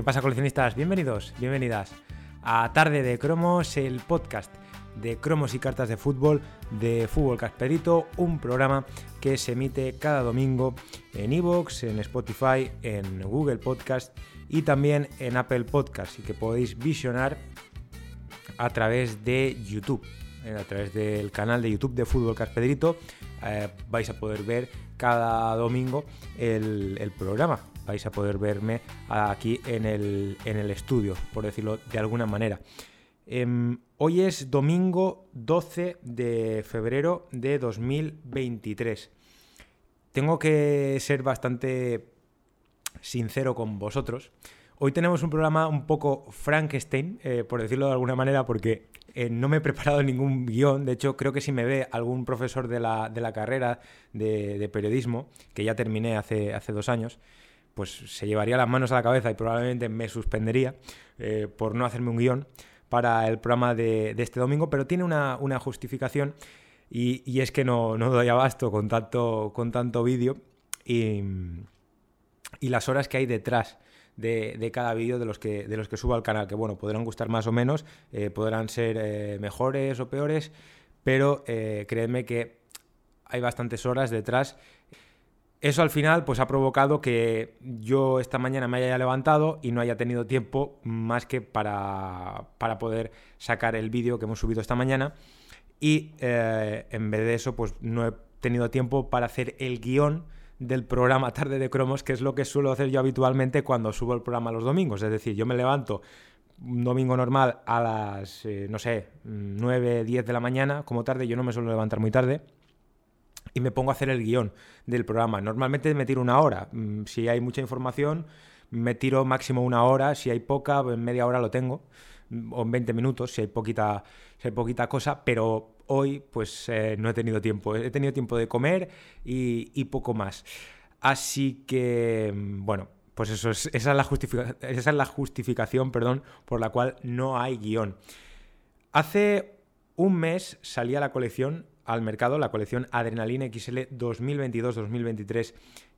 ¿Qué pasa coleccionistas? Bienvenidos, bienvenidas a Tarde de Cromos, el podcast de cromos y cartas de fútbol de Fútbol Casperito, un programa que se emite cada domingo en Evox, en Spotify, en Google Podcast y también en Apple Podcast y que podéis visionar a través de YouTube. Eh, a través del canal de YouTube de Fútbol Caspedrito eh, vais a poder ver cada domingo el, programa. Vais a poder verme aquí en el, en el estudio, por decirlo de alguna manera. Em, hoy es domingo 12 de febrero de 2023. Tengo que ser bastante sincero con vosotros. Hoy tenemos un programa un poco Frankenstein, eh, por decirlo de alguna manera, porque eh, no me he preparado ningún guion. De hecho, creo que si me ve algún profesor de la, carrera de, periodismo, que ya terminé hace, hace dos años, pues se llevaría las manos a la cabeza y probablemente me suspendería eh, por no hacerme un guion para el programa de, este domingo, pero tiene una, justificación y, es que no, no, doy abasto con tanto, con tanto vídeo y, las horas que hay detrás de, cada vídeo de los que de los que subo al canal, que bueno, podrán gustar más o menos, eh, podrán ser eh, mejores o peores, pero eh, créeme que hay bastantes horas detrás. Eso al final pues ha provocado que yo esta mañana me haya levantado y no haya tenido tiempo más que para, para poder sacar el vídeo que hemos subido esta mañana. Y en vez de eso pues no he tenido tiempo para hacer el guion del programa Tarde de Cromos, que es lo que suelo hacer yo habitualmente cuando subo el programa los domingos. Es decir, yo me levanto un domingo normal a las, eh, no sé, 9, 10 de la mañana, como tarde, yo no me suelo levantar muy tarde, y me pongo a hacer el guion del programa. Normalmente me tiro una hora. Mm, si hay mucha información, me tiro máximo una hora. Si hay poca, en media hora lo tengo. Mm, o en 20 minutos, si hay poquita, si hay cosa, pero hoy pues eh, no he tenido tiempo. He tenido tiempo de comer y, poco más. Así que, mm, bueno, pues eso es, esa, es la esa es la justificación perdón, por la cual no hay guion. Hace un mes salía la colección al mercado, la colección Adrenalina XL 2022-2023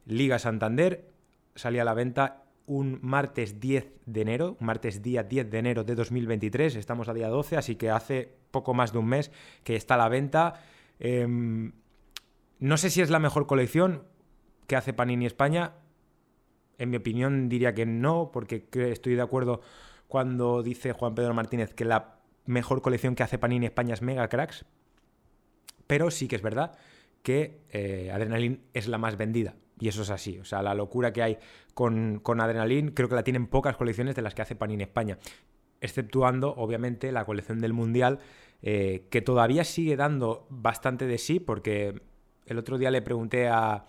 Liga Santander. Salía a la venta un martes 10 de enero, martes día 10 de enero de 2023, estamos a día 12, así que hace poco más de un mes que está a la venta. Em, no sé si es la mejor colección que hace Panini España, en mi opinión diría que no, porque estoy de acuerdo cuando dice Juan Pedro Martínez que la mejor colección que hace Panini España es Mega Cracks, pero sí que es verdad que eh, Adrenaline es la más vendida. Y eso es así. O sea, la locura que hay con, con creo que la tienen pocas colecciones de las que hace Panini España. Exceptuando, obviamente, la colección del Mundial, eh, que todavía sigue dando bastante de sí, porque el otro día le pregunté a,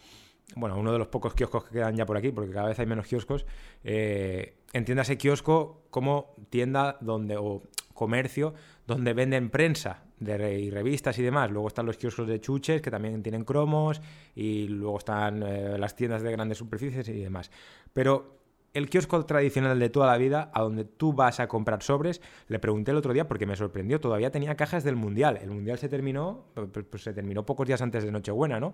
bueno, uno de los pocos kioscos que quedan ya por aquí, porque cada vez hay menos kioscos, eh, entiéndase kiosco como tienda donde, o comercio donde venden prensa de y revistas y demás. Luego están los kioscos de chuches que también tienen cromos y luego están eh, las tiendas de grandes superficies y demás. Pero el kiosco tradicional de toda la vida, a donde tú vas a comprar sobres, le pregunté el otro día porque me sorprendió, todavía tenía cajas del Mundial. El Mundial se terminó, pues, pues se terminó pocos días antes de Nochebuena, ¿no?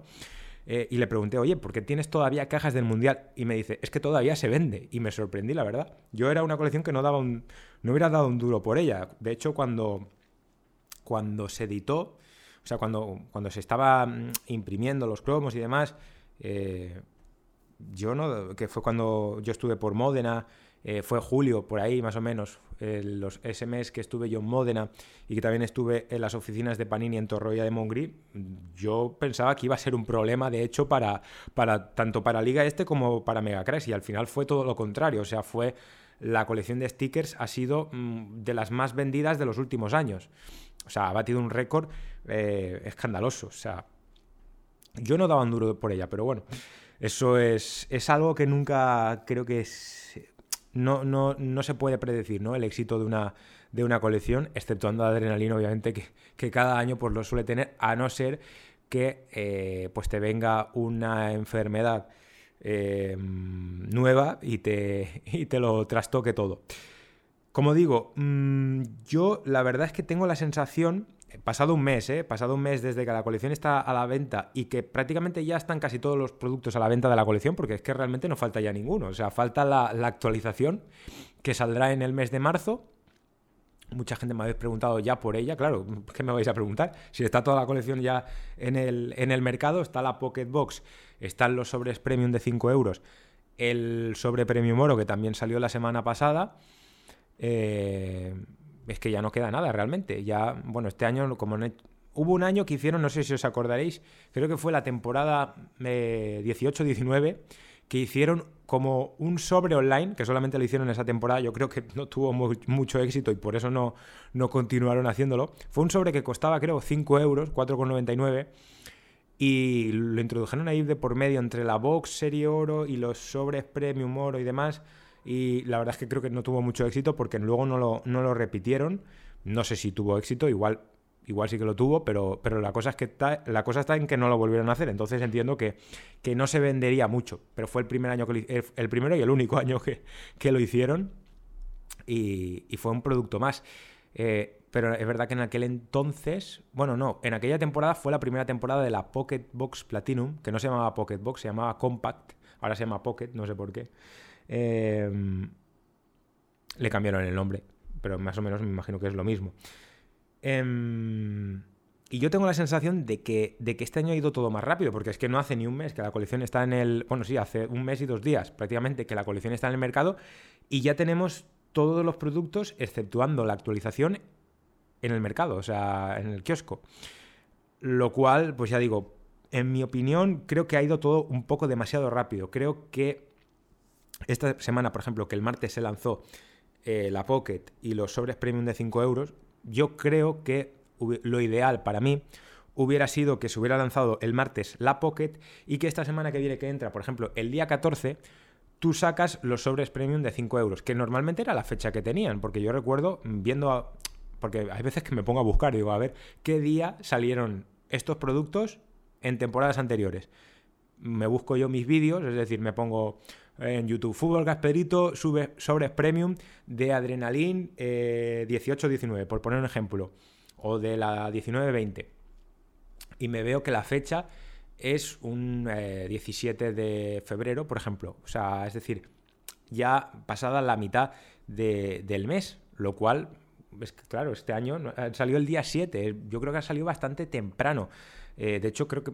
Eh, y le pregunté, oye, ¿por qué tienes todavía cajas del Mundial? Y me dice, es que todavía se vende. Y me sorprendí, la verdad. Yo era una colección que no daba un. no hubiera dado un duro por ella. De hecho, cuando. Cuando se editó. O sea, cuando, cuando se estaba mm, imprimiendo los cromos y demás. Eh, yo no. que fue cuando yo estuve por Módena eh, fue julio, por ahí más o menos, los SMS que estuve yo en Módena y que también estuve en las oficinas de Panini en Torroya de Mongri, yo pensaba que iba a ser un problema, de hecho, para, para tanto para Liga Este como para Megacrash, y al final fue todo lo contrario, o sea, fue la colección de stickers ha sido mm, de las más vendidas de los últimos años. O sea, ha batido un récord eh, escandaloso. O sea, yo no daba un duro por ella, pero bueno, eso es, es algo que nunca creo que es, no, no, no se puede predecir ¿no? el éxito de una, de una colección, exceptuando Adrenalina, obviamente, que, cada año pues, lo suele tener, a no ser que eh, pues te venga una enfermedad eh, nueva y te, y te lo trastoque todo. Como digo, mm, yo la verdad es que tengo la sensación, pasado un mes, ¿eh? pasado un mes desde que la colección está a la venta y que prácticamente ya están casi todos los productos a la venta de la colección, porque es que realmente no falta ya ninguno. O sea, falta la, actualización que saldrá en el mes de marzo. Mucha gente me habéis preguntado ya por ella, claro, ¿qué me vais a preguntar? Si está toda la colección ya en el, en el mercado, está la Pocket Box, están los sobres premium de 5 euros, el sobre premium oro que también salió la semana pasada eh, es que ya no queda nada realmente. Ya, bueno, este año, como hubo un año que hicieron, no sé si os acordaréis, creo que fue la temporada 18-19, eh, que hicieron como un sobre online, que solamente lo hicieron en esa temporada, yo creo que no tuvo mucho éxito y por eso no, no continuaron haciéndolo. Fue un sobre que costaba, creo, 5 euros, 4,99 y lo introdujeron ahí de por medio entre la box serie oro y los sobres premium oro y demás y la verdad es que creo que no tuvo mucho éxito porque luego no lo, no lo repitieron. No sé si tuvo éxito, igual, igual sí que lo tuvo, pero, pero la, cosa es que está, la cosa está en que no lo volvieron a hacer. Entonces entiendo que, que no se vendería mucho, pero fue el primer año que el primero y el único año que, que lo hicieron y, y, fue un producto más. Eh, pero es verdad que en aquel entonces, bueno, no, en aquella temporada fue la primera temporada de la Pocket Box Platinum, que no se llamaba Pocket Box, se llamaba Compact, ahora se llama Pocket, no sé por qué. Em, le cambiaron el nombre, pero más o menos me imagino que es lo mismo. Em, y yo tengo la sensación de que, de que este año ha ido todo más rápido, porque es que no hace ni un mes que la colección está en el. Bueno, sí, hace un mes y dos días prácticamente que la colección está en el mercado y ya tenemos todos los productos, exceptuando la actualización, en el mercado, o sea, en el kiosco. Lo cual, pues ya digo, en mi opinión, creo que ha ido todo un poco demasiado rápido. Creo que esta semana, por ejemplo, que el martes se lanzó eh, la Pocket y los sobres premium de 5 euros, yo creo que lo ideal para mí hubiera sido que se hubiera lanzado el martes la Pocket y que esta semana que viene que entra, por ejemplo, el día 14, tú sacas los sobres premium de 5 euros, que normalmente era la fecha que tenían, porque yo recuerdo viendo, porque hay veces que me pongo a buscar digo, a ver, ¿qué día salieron estos productos en temporadas anteriores? Me busco yo mis vídeos, es decir, me pongo en YouTube. Fútbol Gasperito sube sobres premium de Adrenalin 18-19, eh, por poner un ejemplo. O de la 19-20. Y me veo que la fecha es un 17 eh, de febrero, por ejemplo. O sea, es decir, ya pasada la mitad del mes, lo cual, es que, claro, este año salió el día 7, yo creo que ha salido bastante temprano. Eh, de hecho, creo que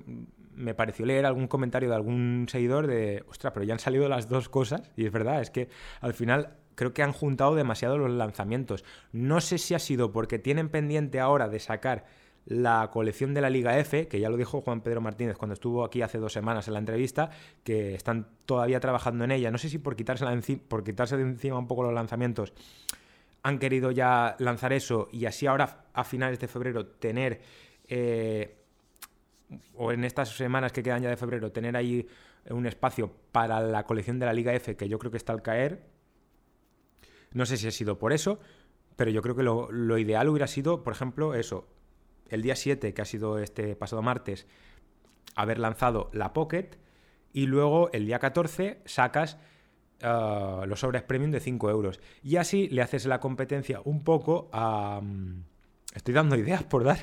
me pareció leer algún comentario de algún seguidor de, ostras, pero ya han salido las dos cosas. Y es verdad, es que al final creo que han juntado demasiado los lanzamientos. No sé si ha sido porque tienen pendiente ahora de sacar la colección de la Liga F, que ya lo dijo Juan Pedro Martínez cuando estuvo aquí hace dos semanas en la entrevista, que están todavía trabajando en ella. No sé si por, por quitarse de encima un poco los lanzamientos han querido ya lanzar eso y así ahora a finales de febrero tener eh, o en estas semanas que quedan ya de febrero, tener ahí un espacio para la colección de la Liga F, que yo creo que está al caer. No sé si ha sido por eso, pero yo creo que lo, ideal hubiera sido, por ejemplo, eso, el día 7, que ha sido este pasado martes, haber lanzado la Pocket y luego el día 14 sacas ah, los sobres premium de 5 euros. Y así le haces la competencia un poco a... Mm, Estoy dando ideas por dar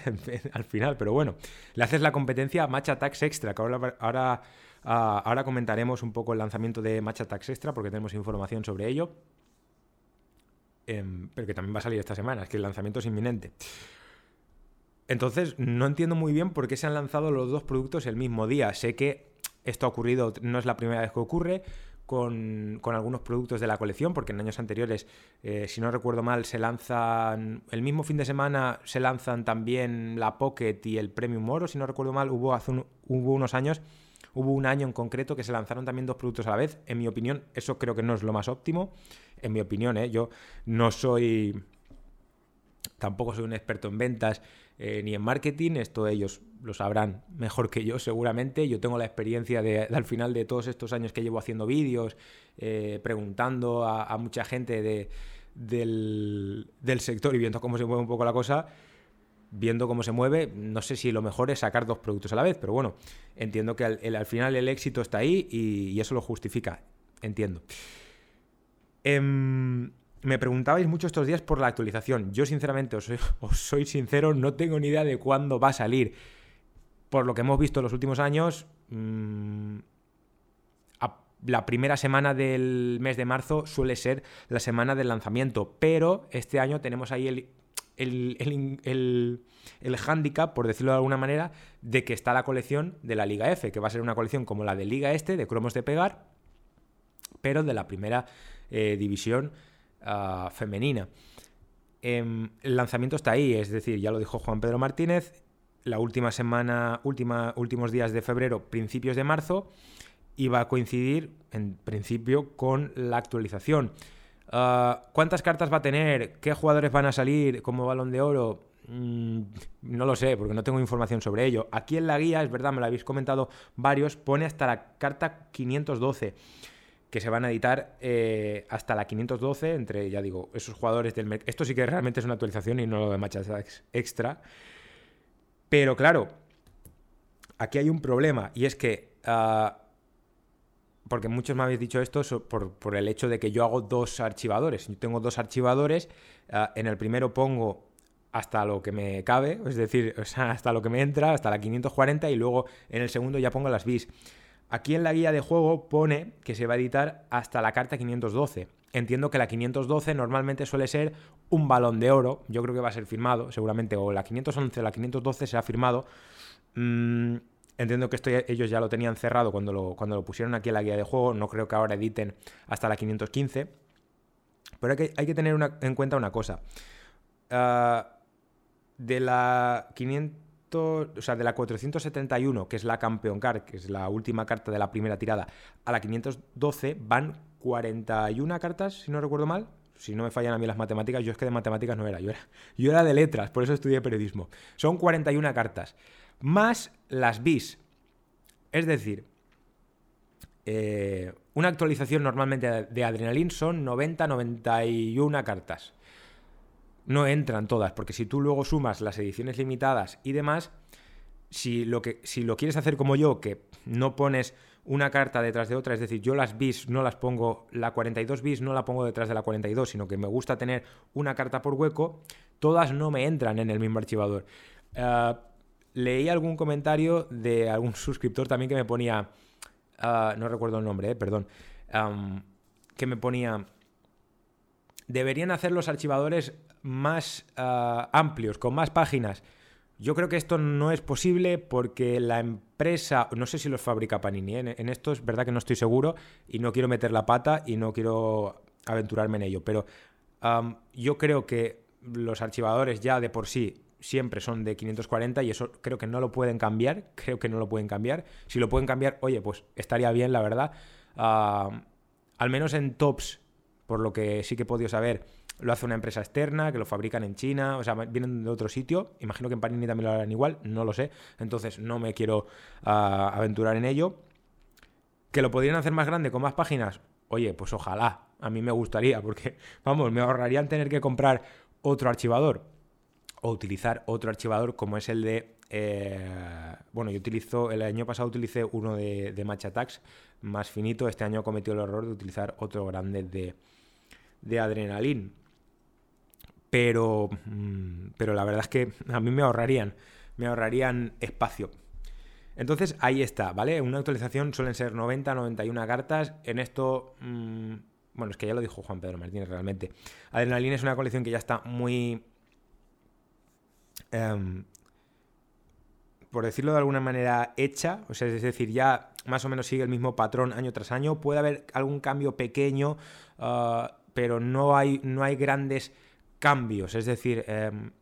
al final, pero bueno. Le haces la competencia a Match Extra, que ahora, ahora, ah, ahora comentaremos un poco el lanzamiento de Match Attacks Extra, porque tenemos información sobre ello. Em, pero que también va a salir esta semana, es que el lanzamiento es inminente. Entonces, no entiendo muy bien por qué se han lanzado los dos productos el mismo día. Sé que esto ha ocurrido, no es la primera vez que ocurre con, algunos productos de la colección, porque en años anteriores, eh, si no recuerdo mal, se lanzan, el mismo fin de semana se lanzan también la Pocket y el Premium Oro, si no recuerdo mal, hubo, hace hubo unos años, hubo un año en concreto que se lanzaron también dos productos a la vez. En mi opinión, eso creo que no es lo más óptimo. En mi opinión, ¿eh? yo no soy tampoco soy un experto en ventas eh, ni en marketing, esto ellos lo sabrán mejor que yo seguramente. Yo tengo la experiencia de, al final de todos estos años que llevo haciendo vídeos, eh, preguntando a, mucha gente de, del, sector y viendo cómo se mueve un poco la cosa, viendo cómo se mueve, no sé si lo mejor es sacar dos productos a la vez, pero bueno, entiendo que al, final el éxito está ahí y, eso lo justifica, entiendo. Em, me preguntabais mucho estos días por la actualización. Yo, sinceramente, os soy, sincero, no tengo ni idea de cuándo va a salir. Por lo que hemos visto en los últimos años, mm, la primera semana del mes de marzo suele ser la semana del lanzamiento, pero este año tenemos ahí el, el, el, el, handicap, por decirlo de alguna manera, de que está la colección de la Liga F, que va a ser una colección como la de Liga Este, de cromos de pegar, pero de la primera eh, división ah, femenina. Em, el lanzamiento está ahí, es decir, ya lo dijo Juan Pedro Martínez, la última semana, últimos días de febrero, principios de marzo, y va a coincidir, en principio, con la actualización. Ah, ¿Cuántas cartas va a tener? ¿Qué jugadores van a salir como balón de oro? Mm, no lo sé, porque no tengo información sobre ello. Aquí en la guía, es verdad, me lo habéis comentado varios, pone hasta la carta 512, que se van a editar eh, hasta la 512, entre, ya digo, esos jugadores del. Esto sí que realmente es una actualización y no lo de Matches Extra. Pero claro, aquí hay un problema, y es que ah, porque muchos me habéis dicho esto por, el hecho de que yo hago dos archivadores. Yo tengo dos archivadores, ah, en el primero pongo hasta lo que me cabe, es decir, hasta lo que me entra, hasta la 540 y luego en el segundo ya pongo las bis. Aquí en la guía de juego pone que se va a editar hasta la carta 512. Entiendo que la 512 normalmente suele ser un balón de oro, yo creo que va a ser firmado, seguramente, o la 511 o la 512 será firmado. Mmm, Entiendo que esto ellos ya lo tenían cerrado cuando lo, pusieron aquí en la guía de juego. No creo que ahora editen hasta la 515. Pero hay que, hay que tener en cuenta una cosa. Ah, de la 500, o sea, de la 471, que es la Campeón Card, que es la última carta de la primera tirada, a la 512 van 41 cartas, si no recuerdo mal. Si no me fallan a mí las matemáticas, yo es que de matemáticas no era, yo era, yo era de letras, por eso estudié periodismo. Son 41 cartas más las bis. Es decir, eh, una actualización normalmente de Adrenalin son 90-91 cartas. No entran todas, porque si tú luego sumas las ediciones limitadas y demás, si lo, que, si lo quieres hacer como yo, que no pones una carta detrás de otra, es decir, yo las bis no las pongo, la 42 bis no la pongo detrás de la 42, sino que me gusta tener una carta por hueco, todas no me entran en el mismo archivador. Uh, leí algún comentario de algún suscriptor también que me ponía, ah, no recuerdo el nombre, eh, perdón, que me ponía, deberían hacer los archivadores más ah, amplios, con más páginas. Yo creo que esto no es posible porque la empresa, no sé si los fabrica Panini, ¿eh? en esto es verdad que no estoy seguro y no quiero meter la pata y no quiero aventurarme en ello, pero yo creo que los archivadores ya de por sí siempre son de 540 y eso creo que no lo pueden cambiar, creo que no lo pueden cambiar. Si lo pueden cambiar, oye, pues estaría bien, la verdad. Ah, al menos en tops, por lo que sí que he podido saber, lo hace una empresa externa, que lo fabrican en China, o sea, vienen de otro sitio. Imagino que en Panini también lo harán igual, no lo sé. Entonces no me quiero ah, aventurar en ello. ¿Que lo podrían hacer más grande con más páginas? Oye, pues ojalá. A mí me gustaría, porque, vamos, me ahorrarían tener que comprar otro archivador o utilizar otro archivador como es el de... Eh, bueno, yo utilizo, el año pasado utilicé uno de, de más finito, este año he cometido el error de utilizar otro grande de, de Adrenalin. Pero, mm, pero la verdad es que a mí me ahorrarían, me ahorrarían espacio. Entonces ahí está, ¿vale? Una actualización suelen ser 90, 91 cartas. En esto, mm, bueno, es que ya lo dijo Juan Pedro Martínez realmente. Adrenalin es una colección que ya está muy Em, por decirlo de alguna manera, hecha, o sea, es decir, ya más o menos sigue el mismo patrón año tras año. Puede haber algún cambio pequeño, ah, pero no hay, no hay grandes cambios, es decir, em,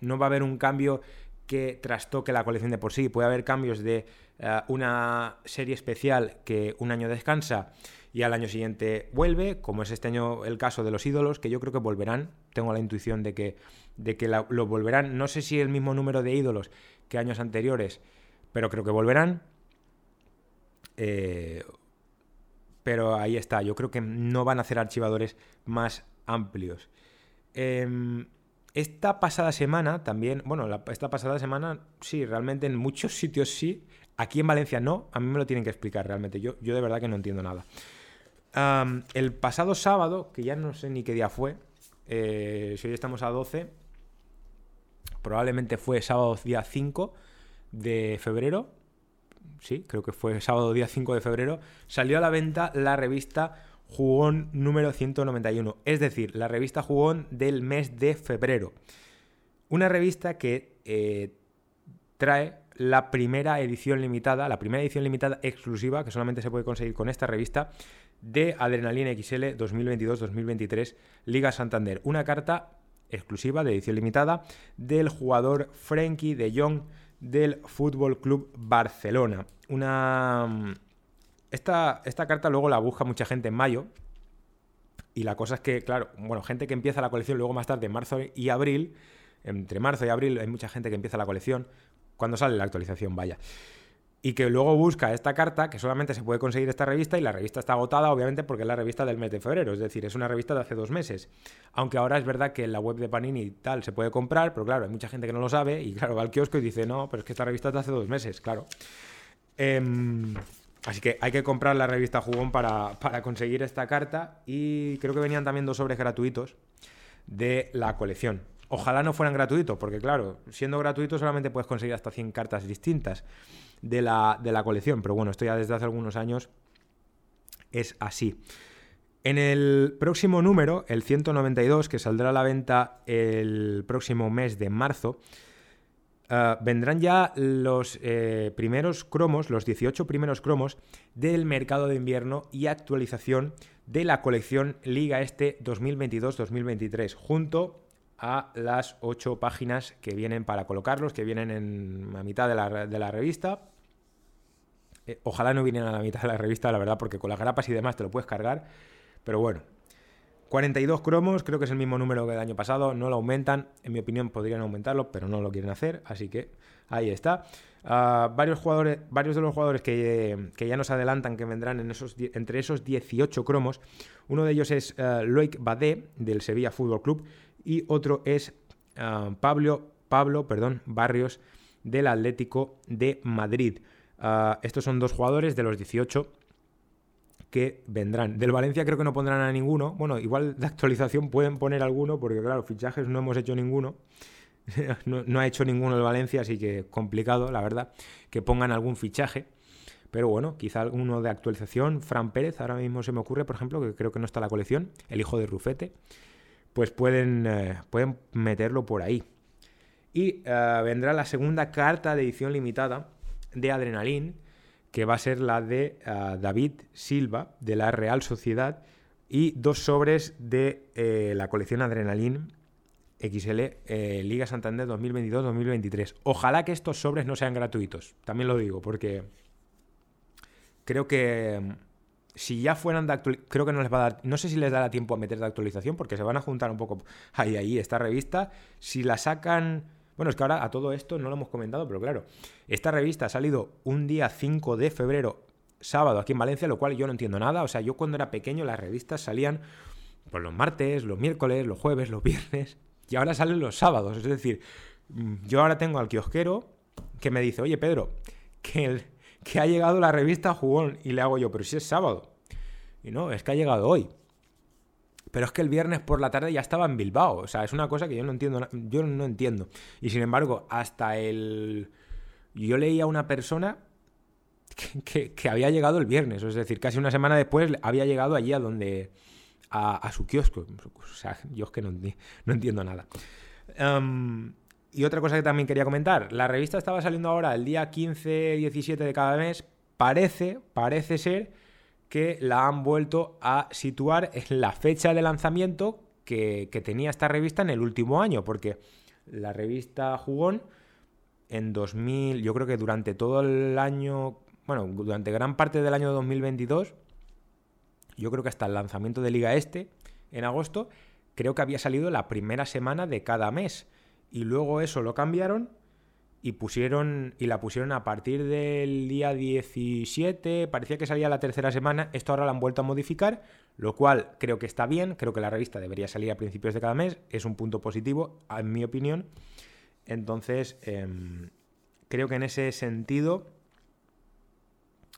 no va a haber un cambio que trastoque la colección de por sí. Puede haber cambios de eh, una serie especial que un año descansa y al año siguiente vuelve, como es este año el caso de los ídolos, que yo creo que volverán. Tengo la intuición de que, de que lo volverán. No sé si el mismo número de ídolos que años anteriores, pero creo que volverán. Eh, pero ahí está, yo creo que no van a hacer archivadores más amplios. Em, esta pasada semana también, bueno, esta pasada semana sí, realmente en muchos sitios sí, aquí en Valencia no, a mí me lo tienen que explicar realmente, yo, yo de verdad que no entiendo nada. el pasado sábado, que ya no sé ni qué día fue, eh, si hoy estamos a 12, probablemente fue sábado día 5 de febrero, sí, creo que fue sábado día 5 de febrero, salió a la venta la revista Jugón número 191, es decir, la revista Jugón del mes de febrero. Una revista que eh, trae la primera edición limitada, la primera edición limitada exclusiva, que solamente se puede conseguir con esta revista, de Adrenalina XL 2022-2023 Liga Santander. Una carta exclusiva de edición limitada del jugador Frenkie de Jong del Fútbol Club Barcelona. Una. Esta, esta carta luego la busca mucha gente en mayo. Y la cosa es que, claro, bueno, gente que empieza la colección luego más tarde, en marzo y abril. Entre marzo y abril hay mucha gente que empieza la colección. Cuando sale la actualización, vaya y que luego busca esta carta, que solamente se puede conseguir esta revista, y la revista está agotada, obviamente, porque es la revista del mes de febrero, es decir, es una revista de hace dos meses. Aunque ahora es verdad que en la web de Panini y tal se puede comprar, pero claro, hay mucha gente que no lo sabe, y claro, va al kiosco y dice, no, pero es que esta revista es de hace dos meses, claro. Em, así que hay que comprar la revista Jugón para, para conseguir esta carta, y creo que venían también dos sobres gratuitos de la colección. Ojalá no fueran gratuitos, porque claro, siendo gratuitos solamente puedes conseguir hasta 100 cartas distintas de la, de la colección, pero bueno, esto ya desde hace algunos años es así. En el próximo número, el 192, que saldrá a la venta el próximo mes de marzo, eh, vendrán ya los eh, primeros cromos, los 18 primeros cromos del mercado de invierno y actualización de la colección Liga Este 2022-2023, junto a las 8 páginas que vienen para colocarlos, que vienen en la mitad de la, de la revista eh, ojalá no vinieran a la mitad de la revista, la verdad, porque con las grapas y demás te lo puedes cargar. Pero bueno, 42 cromos, creo que es el mismo número que el año pasado, no lo aumentan, en mi opinión podrían aumentarlo, pero no lo quieren hacer, así que ahí está. Ah, varios, jugadores, varios de los jugadores que, ya nos adelantan que vendrán en esos, entre esos 18 cromos, uno de ellos es uh, Loic Badé del Sevilla Fútbol Club y otro es ah, Pablo, Pablo perdón, Barrios del Atlético de Madrid. Ah, estos son dos jugadores de los 18 que vendrán. Del Valencia creo que no pondrán a ninguno. Bueno, igual de actualización pueden poner alguno, porque claro, fichajes no hemos hecho ninguno. no, ha hecho ninguno el Valencia, así que complicado, la verdad, que pongan algún fichaje. Pero bueno, quizá alguno de actualización. Fran Pérez, ahora mismo se me ocurre, por ejemplo, que creo que no está en la colección, el hijo de Rufete. Pues pueden, eh, pueden meterlo por ahí. Y eh, vendrá la segunda carta de edición limitada de Adrenalin, que va a ser la de ah, David Silva, de la Real Sociedad, y dos sobres de eh, la colección Adrenalin XL eh, Liga Santander 2022-2023. Ojalá que estos sobres no sean gratuitos, también lo digo, porque creo que mm, si ya fueran de actualización, creo que no les va a dar, no sé si les dará tiempo a meter de actualización, porque se van a juntar un poco ahí, ahí, esta revista. Si la sacan bueno, es que ahora a todo esto no lo hemos comentado, pero claro, esta revista ha salido un día 5 de febrero, sábado, aquí en Valencia, lo cual yo no entiendo nada. O sea, yo cuando era pequeño las revistas salían pues, los martes, los miércoles, los jueves, los viernes, y ahora salen los sábados. Es decir, yo ahora tengo al kiosquero que me dice, oye Pedro, que, que ha llegado la revista Jugón, y le hago yo, pero si es sábado. Y no, es que ha llegado hoy. Pero es que el viernes por la tarde ya estaba en Bilbao. O sea, es una cosa que yo no entiendo. Yo no entiendo. Y sin embargo, hasta el. Yo leía a una persona que, había llegado el viernes. Es decir, casi una semana después había llegado allí a donde. a, su kiosco. O sea, yo es que no, no entiendo nada. Em, y otra cosa que también quería comentar. La revista estaba saliendo ahora el día 15-17 de cada mes. Parece, parece ser que la han vuelto a situar en la fecha de lanzamiento que, tenía esta revista en el último año, porque la revista Jugón en 2000, yo creo que durante todo el año, bueno, durante gran parte del año 2022, yo creo que hasta el lanzamiento de Liga Este, en agosto, creo que había salido la primera semana de cada mes. Y luego eso lo cambiaron y pusieron y la pusieron a partir del día 17, parecía que salía la tercera semana, esto ahora lo han vuelto a modificar, lo cual creo que está bien, creo que la revista debería salir a principios de cada mes, es un punto positivo, en mi opinión. Entonces, em, creo que en ese sentido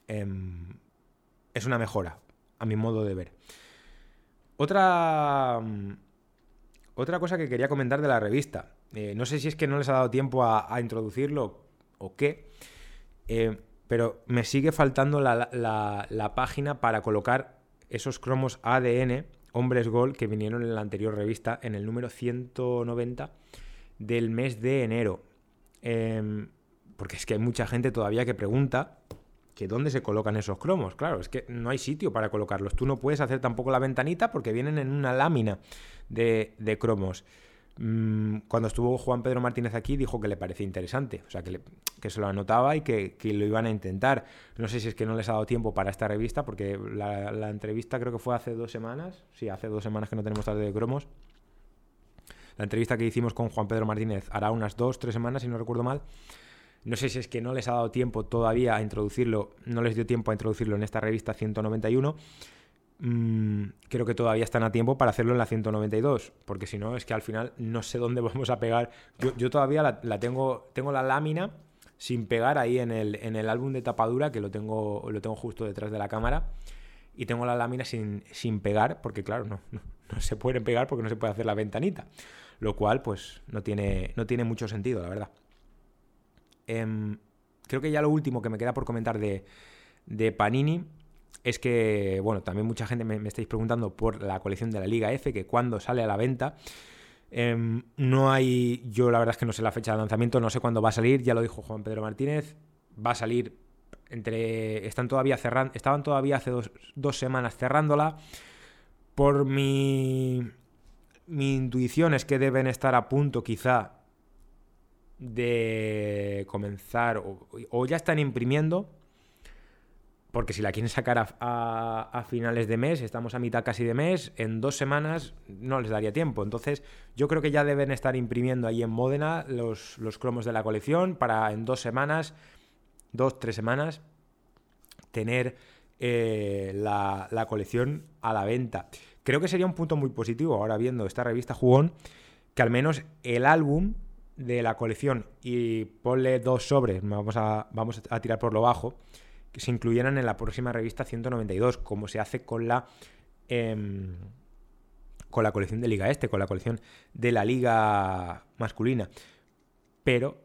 em, es una mejora. a mi modo de ver. Otra, otra cosa que quería comentar de la revista. Eh, no sé si es que no les ha dado tiempo a, introducirlo o qué, eh, pero me sigue faltando la, página para colocar esos cromos ADN, hombres gol, que vinieron en la anterior revista, en el número 190 del mes de enero. Em, porque es que hay mucha gente todavía que pregunta que dónde se colocan esos cromos. Claro, es que no hay sitio para colocarlos. Tú no puedes hacer tampoco la ventanita porque vienen en una lámina de, cromos. Mm, cuando estuvo Juan Pedro Martínez aquí dijo que le parecía interesante, o sea, que, se lo anotaba y que, lo iban a intentar. No sé si es que no les ha dado tiempo para esta revista, porque la, entrevista creo que fue hace dos semanas, sí, hace dos semanas que no tenemos tarde de cromos. La entrevista que hicimos con Juan Pedro Martínez hará unas dos, tres semanas, si no recuerdo mal. No sé si es que no les ha dado tiempo todavía a introducirlo, no les dio tiempo a introducirlo en esta revista 191. Mm, creo que todavía están a tiempo para hacerlo en la 192, porque si no es que al final no sé dónde vamos a pegar. Yo, todavía la, tengo, tengo la lámina sin pegar ahí en el, en el álbum de tapadura, que lo tengo, lo tengo justo detrás de la cámara, y tengo la lámina sin, sin pegar, porque claro, no, no, se pueden pegar porque no se puede hacer la ventanita, lo cual pues no tiene, no tiene mucho sentido, la verdad. Em, creo que ya lo último que me queda por comentar de, Panini es que, bueno, también mucha gente me, estáis preguntando por la colección de la Liga F, que cuándo sale a la venta. Em, no hay, yo la verdad es que no sé la fecha de lanzamiento, no sé cuándo va a salir, ya lo dijo Juan Pedro Martínez, va a salir entre, están todavía cerrando, estaban todavía hace dos, dos semanas cerrándola. Por mi, mi intuición es que deben estar a punto quizá de comenzar o, ya están imprimiendo, porque si la quieren sacar a, finales de mes, estamos a mitad casi de mes, en dos semanas no les daría tiempo. Entonces yo creo que ya deben estar imprimiendo ahí en Módena los, los cromos de la colección para en dos semanas, dos, tres semanas, tener eh, la, la colección a la venta. Creo que sería un punto muy positivo ahora viendo esta revista Jugón, que al menos el álbum de la colección y ponle dos sobres, vamos a, vamos a tirar por lo bajo, que se incluyeran en la próxima revista 192, como se hace con la em, con la colección de Liga Este, con la colección de la Liga masculina. Pero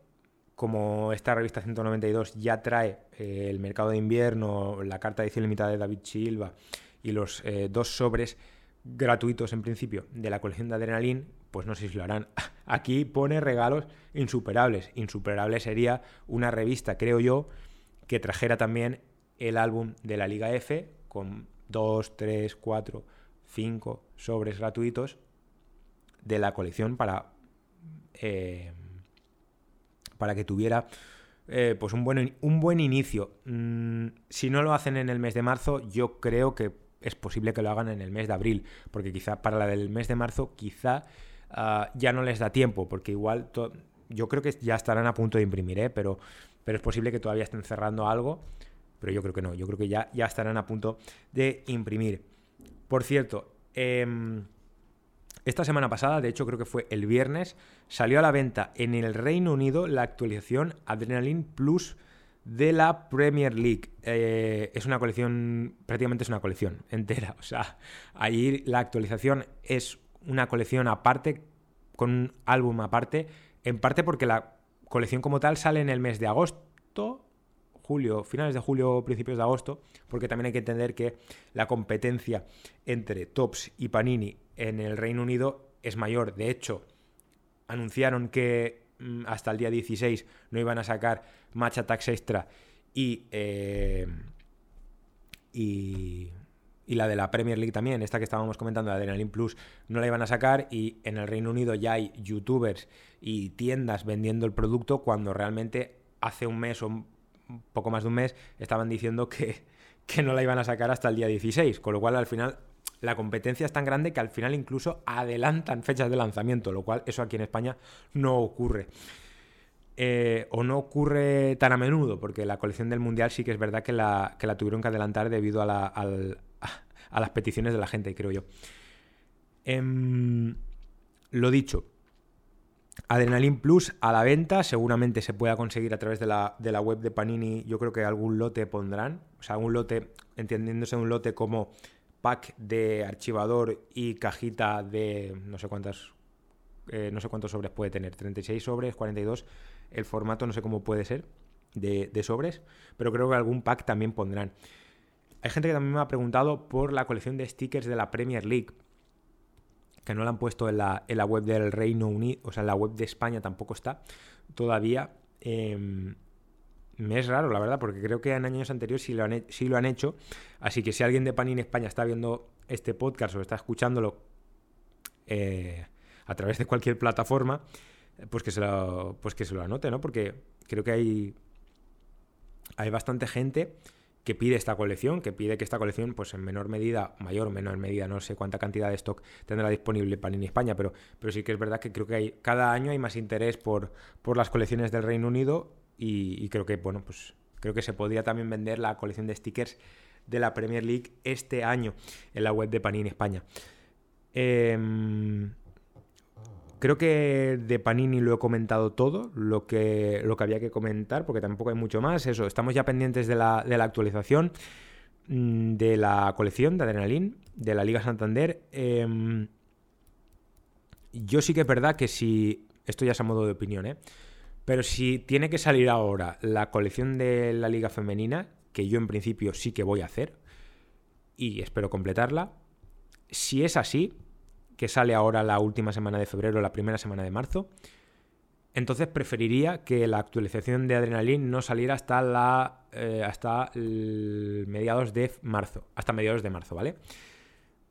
como esta revista 192 ya trae eh, el mercado de invierno, la carta de edición limitada de David Silva y los eh, dos sobres gratuitos en principio de la colección de Adrenalin, pues no sé si lo harán. Aquí pone regalos insuperables. Insuperable sería una revista, creo yo, que trajera también el álbum de la Liga F con 2, 3, 4, 5 sobres gratuitos de la colección para, eh, para que tuviera eh, pues un buen, un buen inicio. Mm, si no lo hacen en el mes de marzo, yo creo que es posible que lo hagan en el mes de abril, porque quizá para la del mes de marzo, quizá ah, ya no les da tiempo, porque igual yo creo que ya estarán a punto de imprimir, ¿eh? pero, pero es posible que todavía estén cerrando algo, pero yo creo que no, yo creo que ya, ya estarán a punto de imprimir. Por cierto, em, esta semana pasada, de hecho creo que fue el viernes, salió a la venta en el Reino Unido la actualización Adrenaline Plus de la Premier League. Eh, es una colección, prácticamente es una colección entera. O sea, ahí la actualización es una colección aparte, con un álbum aparte, en parte porque la colección como tal sale en el mes de agosto, julio, finales de julio, principios de agosto, porque también hay que entender que la competencia entre Tops y Panini en el Reino Unido es mayor. De hecho, anunciaron que Mm, hasta el día 16 no iban a sacar Match Attacks Extra y, eh, y, la de la Premier League también, esta que estábamos comentando, la de Adrenaline Plus, no la iban a sacar y en el Reino Unido ya hay youtubers y tiendas vendiendo el producto cuando realmente hace un mes o un poco más de un mes estaban diciendo que, que no la iban a sacar hasta el día 16, con lo cual al final la competencia es tan grande que al final incluso adelantan fechas de lanzamiento, lo cual eso aquí en España no ocurre. Eh, o no ocurre tan a menudo, porque la colección del Mundial sí que es verdad que la, que la tuvieron que adelantar debido a, las peticiones de la gente, creo yo. Em, lo dicho, Adrenalin Plus a la venta, seguramente se pueda conseguir a través de la, de la, web de Panini, yo creo que algún lote pondrán, o sea, algún lote, entendiéndose un lote como pack de archivador y cajita de no sé cuántas eh, no sé cuántos sobres puede tener, 36 sobres, 42, el formato no sé cómo puede ser de, sobres, pero creo que algún pack también pondrán. Hay gente que también me ha preguntado por la colección de stickers de la Premier League, que no la han puesto en la, web del Reino Unido, o sea, en la web de España tampoco está todavía. Em, me es raro, la verdad, porque creo que en años anteriores sí lo, han, sí lo han hecho. Así que si alguien de Panini España está viendo este podcast o está escuchándolo eh, a través de cualquier plataforma, pues que se lo, pues que se lo anote, ¿no? Porque creo que hay, hay bastante gente que pide esta colección, que pide que esta colección, pues en menor medida, mayor o menor medida, no sé cuánta cantidad de stock tendrá disponible Panini España, pero, pero sí que es verdad que creo que cada año hay más interés por, por las colecciones del Reino Unido y, creo que, bueno, pues creo que se podría también vender la colección de stickers de la Premier League este año en la web de Panini España. Em, creo que de Panini lo he comentado todo, lo que, lo que había que comentar, porque tampoco hay mucho más. Eso, estamos ya pendientes de la, actualización mm, de la colección de Adrenalin, de la Liga Santander. Em, yo sí que es verdad que si. Esto ya es a modo de opinión, ¿eh? Pero si tiene que salir ahora la colección de la Liga Femenina, que yo en principio sí que voy a hacer, y espero completarla, si es así, que sale ahora la última semana de febrero, la primera semana de marzo, entonces preferiría que la actualización de Adrenaline no saliera hasta la eh, hasta mediados de marzo, hasta mediados de marzo, ¿vale?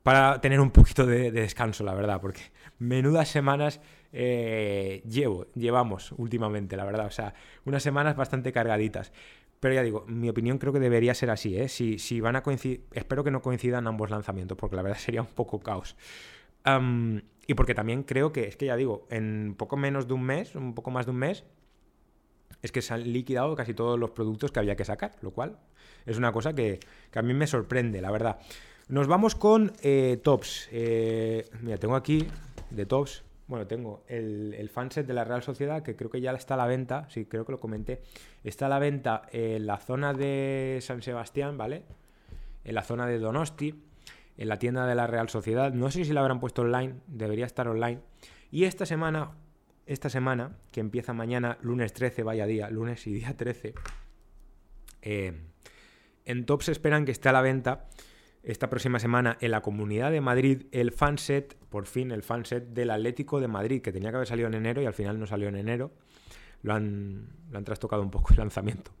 Para tener un poquito de descanso, la verdad, porque menudas semanas eh, llevo, llevamos últimamente, la verdad. O sea, unas semanas bastante cargaditas. Pero ya digo, mi opinión creo que debería ser así, ¿eh? Si, si van a coincidir, espero que no coincidan ambos lanzamientos, porque la verdad sería un poco caos. Y porque también creo que, es que ya digo, en poco menos de un mes, un poco más de un mes, es que se han liquidado casi todos los productos que había que sacar, lo cual es una cosa que, a mí me sorprende, la verdad. Nos vamos con eh, tops. Eh, mira, tengo aquí de tops bueno, tengo el, el, fanset de la Real Sociedad, que creo que ya está a la venta, sí, creo que lo comenté. Está a la venta en la zona de San Sebastián, ¿vale? En la zona de Donosti, en la tienda de la Real Sociedad. No sé si la habrán puesto online, debería estar online. Y esta semana, esta semana, que empieza mañana, lunes 13, vaya día, lunes y día 13, eh, en Tops esperan que esté a la venta esta próxima semana en la Comunidad de Madrid el fanset, por fin el fanset del Atlético de Madrid, que tenía que haber salido en enero y al final no salió en enero. Lo han, lo han trastocado un poco el lanzamiento.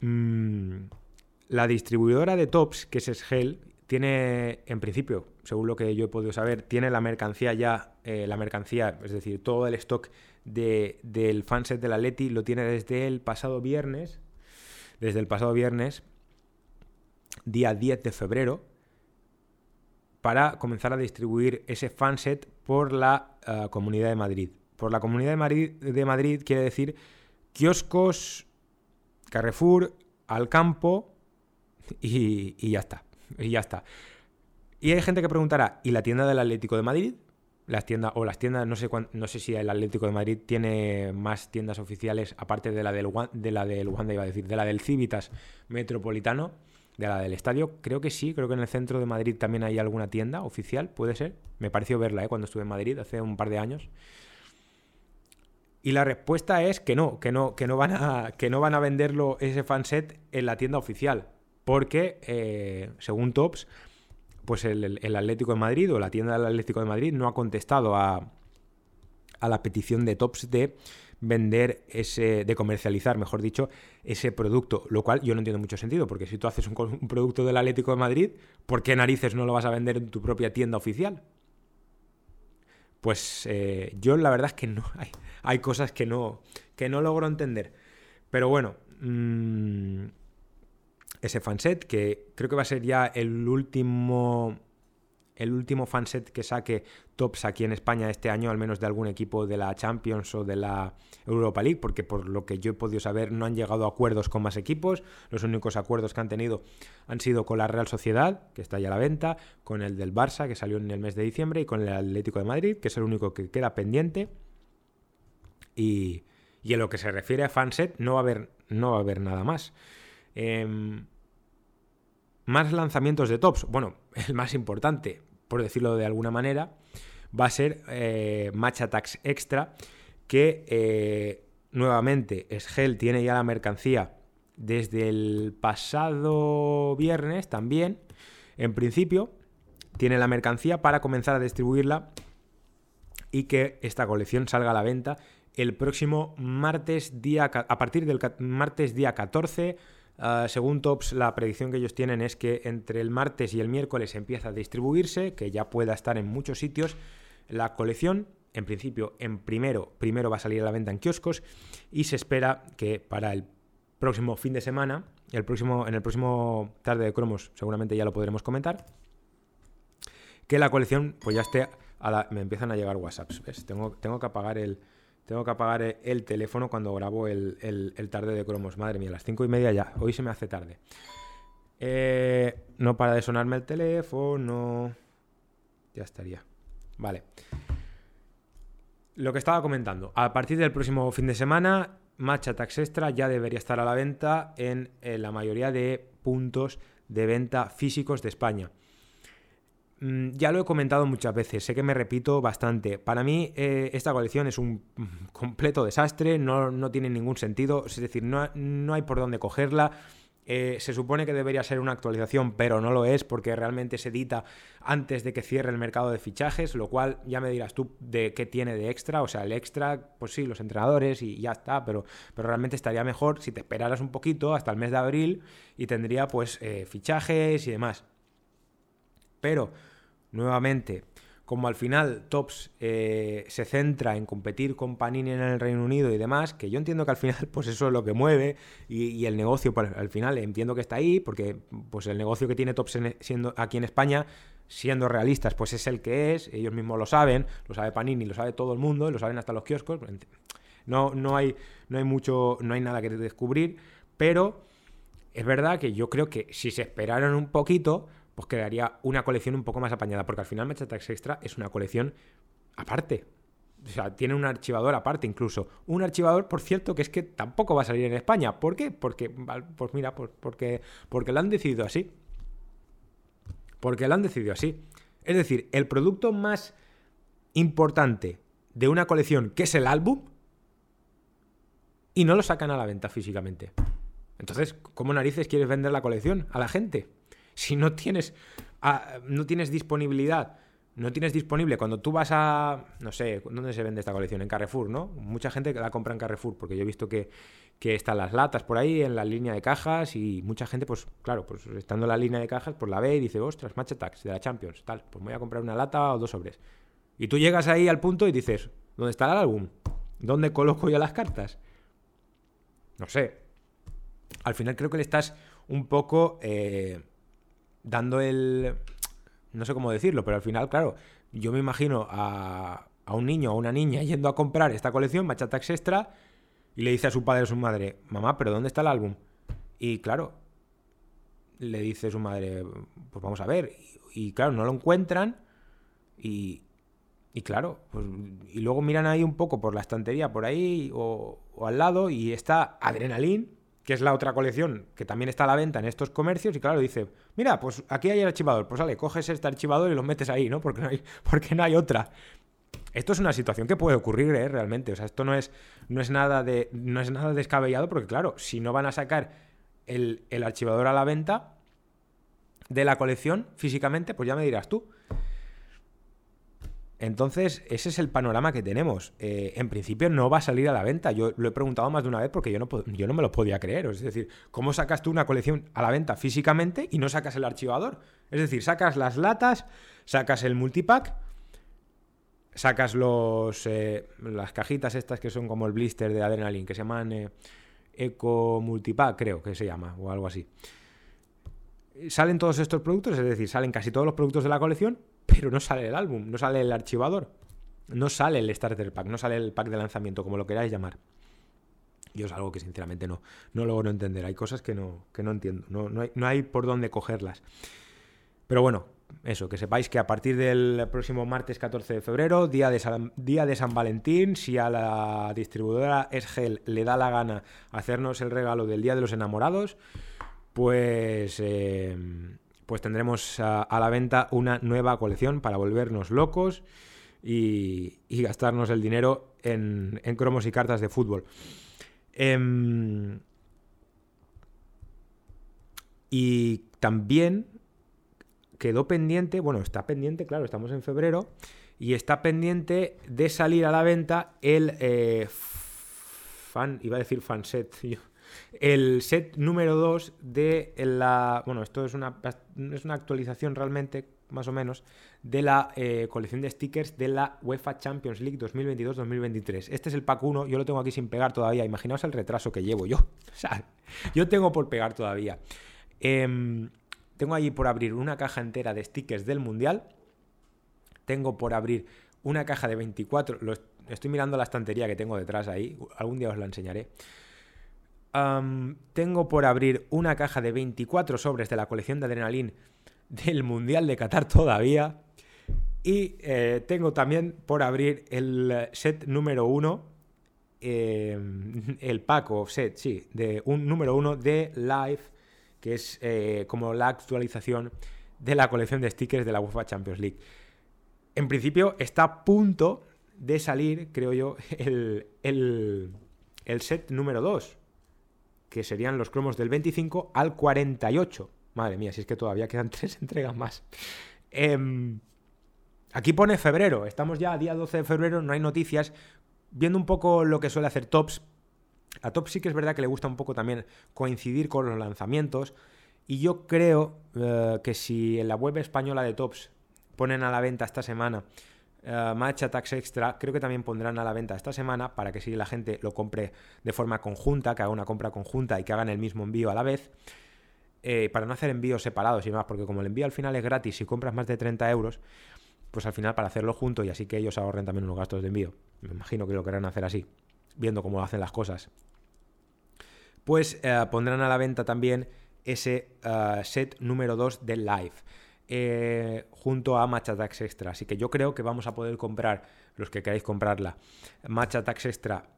Mm, la distribuidora de tops, que es Sgel, tiene, en principio, según lo que yo he podido saber, tiene la mercancía ya, eh, la mercancía, es decir, todo el stock de, del fanset del Atleti lo tiene desde el pasado viernes, desde el pasado viernes, día 10 de febrero, para comenzar a distribuir ese fanset por la eh, Comunidad de Madrid. Por la Comunidad de Madrid, de Madrid quiere decir kioscos, Carrefour, Alcampo y, y ya está. Y ya está. Y hay gente que preguntará, ¿y la tienda del Atlético de Madrid? Las tiendas, o las tiendas, no sé, no sé si el Atlético de Madrid tiene más tiendas oficiales, aparte de la del, de la del Wanda, iba a decir, de la del Civitas Metropolitano de la del estadio. Creo que sí, creo que en el centro de Madrid también hay alguna tienda oficial, puede ser. Me pareció verla ¿eh? cuando estuve en Madrid hace un par de años. Y la respuesta es que no, que no, que no van a, que no van a venderlo ese fanset en la tienda oficial. Porque, eh, según Tops, pues el, el, Atlético de Madrid o la tienda del Atlético de Madrid no ha contestado a, a la petición de Tops de vender ese, de comercializar, mejor dicho, ese producto, lo cual yo no entiendo mucho sentido, porque si tú haces un, producto del Atlético de Madrid, ¿por qué narices no lo vas a vender en tu propia tienda oficial? Pues eh, yo la verdad es que no, hay, hay cosas que no, que no logro entender. Pero bueno, mmm, ese fanset, que creo que va a ser ya el último el último fanset que saque tops aquí en España este año, al menos de algún equipo de la Champions o de la Europa League, porque por lo que yo he podido saber no han llegado a acuerdos con más equipos, los únicos acuerdos que han tenido han sido con la Real Sociedad, que está ya a la venta, con el del Barça, que salió en el mes de diciembre, y con el Atlético de Madrid, que es el único que queda pendiente. Y, en lo que se refiere a fanset, no va a haber, no va a haber nada más. Em, más lanzamientos de tops. Bueno, el más importante, por decirlo de alguna manera, va a ser eh, Match Attacks Extra, que eh, nuevamente Sgel tiene ya la mercancía desde el pasado viernes también. En principio, tiene la mercancía para comenzar a distribuirla y que esta colección salga a la venta el próximo martes día a partir del martes día 14 ah, según Tops, la predicción que ellos tienen es que entre el martes y el miércoles empieza a distribuirse, que ya pueda estar en muchos sitios la colección. En principio, en primero, primero va a salir a la venta en kioscos y se espera que para el próximo fin de semana, el próximo, en el próximo tarde de cromos, seguramente ya lo podremos comentar, que la colección pues ya esté a la, me empiezan a llegar WhatsApps, ¿ves? Tengo, tengo que apagar el, tengo que apagar el teléfono cuando grabo el, tarde de cromos. Madre mía, las cinco y media ya. Hoy se me hace tarde. Eh, no para de sonarme el teléfono. Ya estaría. Vale. Lo que estaba comentando. A partir del próximo fin de semana, Match Tax Extra ya debería estar a la venta en la mayoría de puntos de venta físicos de España. Mm, ya lo he comentado muchas veces, sé que me repito bastante. Para mí eh, esta colección es un completo desastre, no, tiene ningún sentido, es decir, no, no hay por dónde cogerla. Eh, se supone que debería ser una actualización, pero no lo es porque realmente se edita antes de que cierre el mercado de fichajes, lo cual ya me dirás tú de qué tiene de extra. O sea, el extra, pues sí, los entrenadores y ya está, pero, pero realmente estaría mejor si te esperaras un poquito hasta el mes de abril y tendría pues eh, fichajes y demás. Pero nuevamente, como al final Tops eh, se centra en competir con Panini en el Reino Unido y demás, que yo entiendo que al final pues eso es lo que mueve y, el negocio al final entiendo que está ahí, porque pues el negocio que tiene Tops siendo aquí en España, siendo realistas, pues es el que es, ellos mismos lo saben, lo sabe Panini, lo sabe todo el mundo, lo saben hasta los kioscos, no, no, hay, no hay mucho, no hay nada que descubrir, pero es verdad que yo creo que si se esperaron un poquito, pues quedaría una colección un poco más apañada, porque al final Mechatax Extra es una colección aparte. O sea, tiene un archivador aparte incluso. Un archivador, por cierto, que es que tampoco va a salir en España. ¿Por qué? Porque, pues mira, pues porque, porque lo han decidido así. Porque lo han decidido así. Es decir, el producto más importante de una colección, que es el álbum, y no lo sacan a la venta físicamente. Entonces, ¿cómo narices quieres vender la colección a la gente? Si no tienes, ah, no tienes disponibilidad, no tienes disponible cuando tú vas a, no sé, ¿dónde se vende esta colección? En Carrefour, ¿no? Mucha gente la compra en Carrefour, porque yo he visto que, están las latas por ahí en la línea de cajas y mucha gente, pues claro, pues estando en la línea de cajas, pues la ve y dice, ostras, Match Attacks de la Champions, tal, pues voy a comprar una lata o dos sobres. Y tú llegas ahí al punto y dices, ¿dónde está el álbum? ¿Dónde coloco yo las cartas? No sé. Al final creo que le estás un poco... Eh, dando el... No sé cómo decirlo, pero al final, claro, yo me imagino a, a un niño o una niña yendo a comprar esta colección, Machatax Extra, y le dice a su padre o su madre, mamá, pero ¿dónde está el álbum? Y claro, le dice su madre, pues vamos a ver. Y, claro, no lo encuentran. Y, y claro, pues, y luego miran ahí un poco por la estantería, por ahí o, o al lado, y está Adrenalin, que es la otra colección que también está a la venta en estos comercios, y claro, dice, mira, pues aquí hay el archivador, pues vale, coges este archivador y lo metes ahí, ¿no? Porque no hay, porque no hay otra. Esto es una situación que puede ocurrir, ¿eh? Realmente. O sea, esto no es, no es, nada, de, no es nada descabellado, porque claro, si no van a sacar el, el archivador a la venta de la colección físicamente, pues ya me dirás tú. Entonces, ese es el panorama que tenemos. Eh, en principio no va a salir a la venta. Yo lo he preguntado más de una vez porque yo no, yo no me lo podía creer. Es decir, ¿cómo sacas tú una colección a la venta físicamente y no sacas el archivador? Es decir, sacas las latas, sacas el multipack, sacas los eh, las cajitas estas que son como el blister de Adrenaline, que se llaman eh, Eco Multipack, creo que se llama, o algo así. Salen todos estos productos, es decir, salen casi todos los productos de la colección, pero no sale el álbum, no sale el archivador, no sale el starter pack, no sale el pack de lanzamiento, como lo queráis llamar. Yo es algo que sinceramente no, no logro entender. Hay cosas que no, que no entiendo, no, no, hay, por dónde cogerlas. Pero bueno, eso, que sepáis que a partir del próximo martes 14 de febrero, día de, San, día de San Valentín, si a la distribuidora Esgel le da la gana hacernos el regalo del Día de los Enamorados, pues, pues tendremos a, la venta una nueva colección para volvernos locos y, gastarnos el dinero en, cromos y cartas de fútbol. Em, y también quedó pendiente, bueno, está pendiente, claro, estamos en febrero, y está pendiente de salir a la venta el eh, fan, iba a decir fan set, el set número 2 de la, bueno, esto es una, es una actualización realmente, más o menos, de la eh, colección de stickers de la UEFA Champions League 2022-2023. Este es el pack 1, yo lo tengo aquí sin pegar todavía, imaginaos el retraso que llevo yo, o sea, yo tengo por pegar todavía. Em, tengo allí por abrir una caja entera de stickers del Mundial. Tengo por abrir una caja de 24. estoy mirando la estantería que tengo detrás ahí. Algún día os la enseñaré. Tengo por abrir una caja de 24 sobres de la colección de Adrenalin del Mundial de Qatar todavía. Y eh, tengo también por abrir el set número 1, em, el pack o set, sí, de un número 1 de Live que es eh, como la actualización de la colección de stickers de la UEFA Champions League. En principio está a punto de salir, creo yo, el, el, set número 2, que serían los cromos del 25 al 48. Madre mía, si es que todavía quedan tres entregas más. Em, aquí pone febrero, estamos ya a día 12 de febrero, no hay noticias. Viendo un poco lo que suele hacer Tops, a Top sí que es verdad que le gusta un poco también coincidir con los lanzamientos. Y yo creo eh, que si en la web española de Tops ponen a la venta esta semana uh, Match Attacks Extra, creo que también pondrán a la venta esta semana para que si la gente lo compre de forma conjunta, que haga una compra conjunta y que hagan el mismo envío a la vez. Eh, para no hacer envíos separados y más, porque como el envío al final es gratis si compras más de 30 euros, pues al final para hacerlo junto y así que ellos ahorren también unos gastos de envío. Me imagino que lo querrán hacer así viendo cómo hacen las cosas. Pues eh, pondrán a la venta también ese eh, set número 2 del live. Eh, junto a Match Attacks Extra. Así que yo creo que vamos a poder comprar, los que queráis comprarla, Match Attacks Extra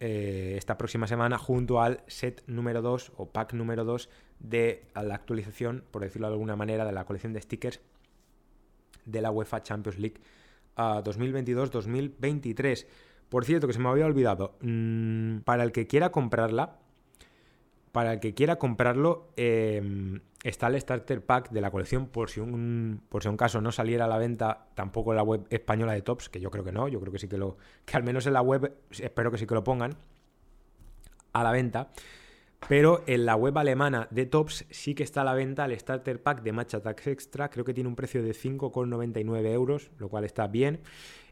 esta próxima semana junto al set número 2 o pack número 2 de la actualización, por decirlo de alguna manera, de la colección de stickers de la UEFA Champions League 2022-2023. Por cierto, que se me había olvidado, mm, para el que quiera comprarla, para el que quiera comprarlo, em, está el Starter Pack de la colección, por si, un, por si un caso no saliera a la venta tampoco en la web española de Tops, que yo creo que no, yo creo que sí que lo, que al menos en la web, espero que sí que lo pongan a la venta. Pero en la web alemana de Tops sí que está a la venta el Starter Pack de Match Attacks Extra. Creo que tiene un precio de 5,99 euros, lo cual está bien.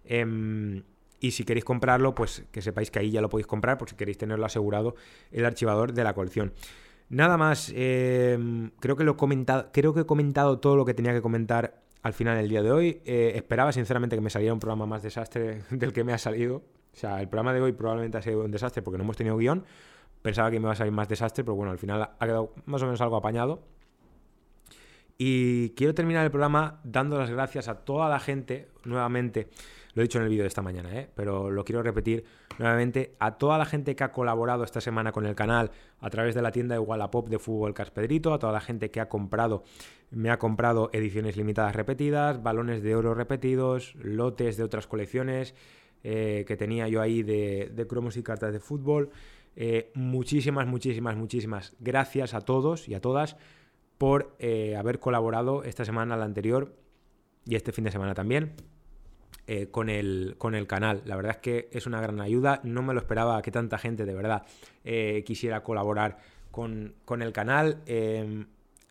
Em, y si queréis comprarlo, pues que sepáis que ahí ya lo podéis comprar, por si queréis tenerlo asegurado el archivador de la colección. Nada más, em, creo, que lo he comentado, creo que he comentado todo lo que tenía que comentar al final del día de hoy. Eh, esperaba sinceramente que me saliera un programa más desastre del que me ha salido. O sea, el programa de hoy probablemente ha sido un desastre porque no hemos tenido guion. Pensaba que me iba a salir más desastre, pero bueno, al final ha quedado más o menos algo apañado. Y quiero terminar el programa dando las gracias a toda la gente, nuevamente, lo he dicho en el vídeo de esta mañana, ¿eh? pero lo quiero repetir nuevamente, a toda la gente que ha colaborado esta semana con el canal a través de la tienda de Wallapop de Fútbol Caspedrito, a toda la gente que ha comprado, me ha comprado ediciones limitadas repetidas, balones de oro repetidos, lotes de otras colecciones eh, que tenía yo ahí de, cromos y cartas de fútbol. Eh, muchísimas, muchísimas, muchísimas gracias a todos y a todas por haber colaborado esta semana, la anterior y este fin de semana también. Eh, con, el, con el canal. La verdad es que es una gran ayuda. No me lo esperaba que tanta gente de verdad eh, quisiera colaborar con, con el canal.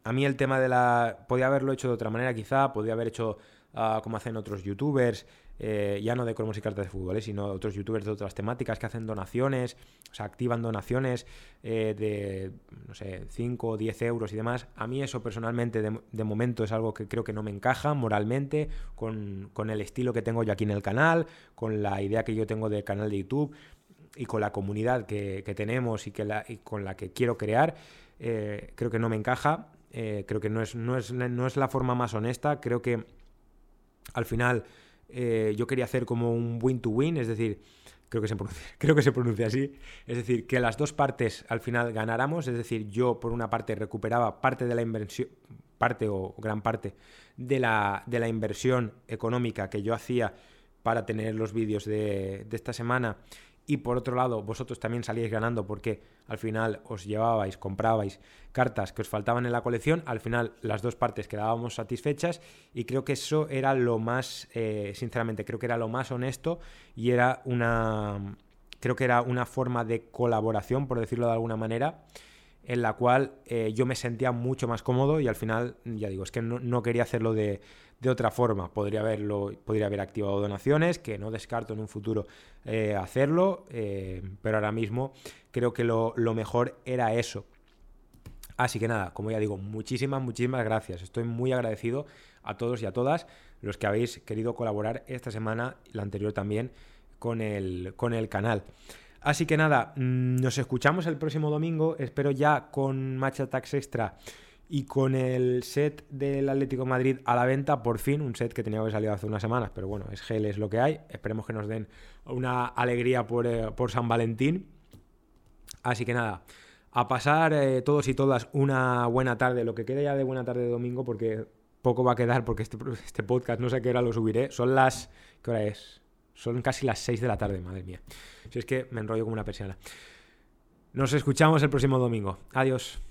a mí el tema de la... Podía haberlo hecho de otra manera quizá, podía haber hecho ah, como hacen otros youtubers, eh, ya no de cromos y cartas de fútbol, eh, sino otros youtubers de otras temáticas que hacen donaciones, o sea, activan donaciones eh, de, no sé, 5 o 10 euros y demás. A mí eso personalmente de, momento es algo que creo que no me encaja moralmente con, el estilo que tengo yo aquí en el canal, con la idea que yo tengo del canal de YouTube y con la comunidad que, tenemos y, que con la que quiero crear. creo que no me encaja, creo que no es, no, es, no es la forma más honesta, creo que al final eh, yo quería hacer como un win-to-win, es decir, creo que, se pronuncia, creo que se pronuncia así, es decir, que las dos partes al final ganáramos, es decir, yo por una parte recuperaba parte de la inversión, parte o gran parte de la, de la inversión económica que yo hacía para tener los vídeos de, de esta semana y por otro lado vosotros también salíais ganando porque al final os llevabais, comprabais cartas que os faltaban en la colección, al final las dos partes quedábamos satisfechas y creo que eso era lo más, eh, sinceramente, creo que era lo más honesto y era una, creo que era una forma de colaboración, por decirlo de alguna manera, en la cual eh, yo me sentía mucho más cómodo y al final, ya digo, es que no quería hacerlo de de otra forma. Podría, haberlo, podría haber activado donaciones, que no descarto en un futuro eh, hacerlo, eh, pero ahora mismo creo que lo, mejor era eso. Así que nada, como ya digo, muchísimas, muchísimas gracias. Estoy muy agradecido a todos y a todas los que habéis querido colaborar esta semana la anterior también con el, con el canal. Así que nada, mm, nos escuchamos el próximo domingo. Espero ya con Match Attacks Extra y con el set del Atlético Madrid a la venta, por fin, un set que tenía que salir hace unas semanas, pero bueno, es gel, es lo que hay. Esperemos que nos den una alegría por, eh, San Valentín. Así que nada, a pasar eh, todos y todas una buena tarde, lo que quede ya de buena tarde de domingo, porque poco va a quedar, porque este, este podcast no sé qué hora lo subiré. Son las. ¿Qué hora es? Son casi las 6 de la tarde, madre mía. Si es que me enrollo como una persiana. Nos escuchamos el próximo domingo. Adiós.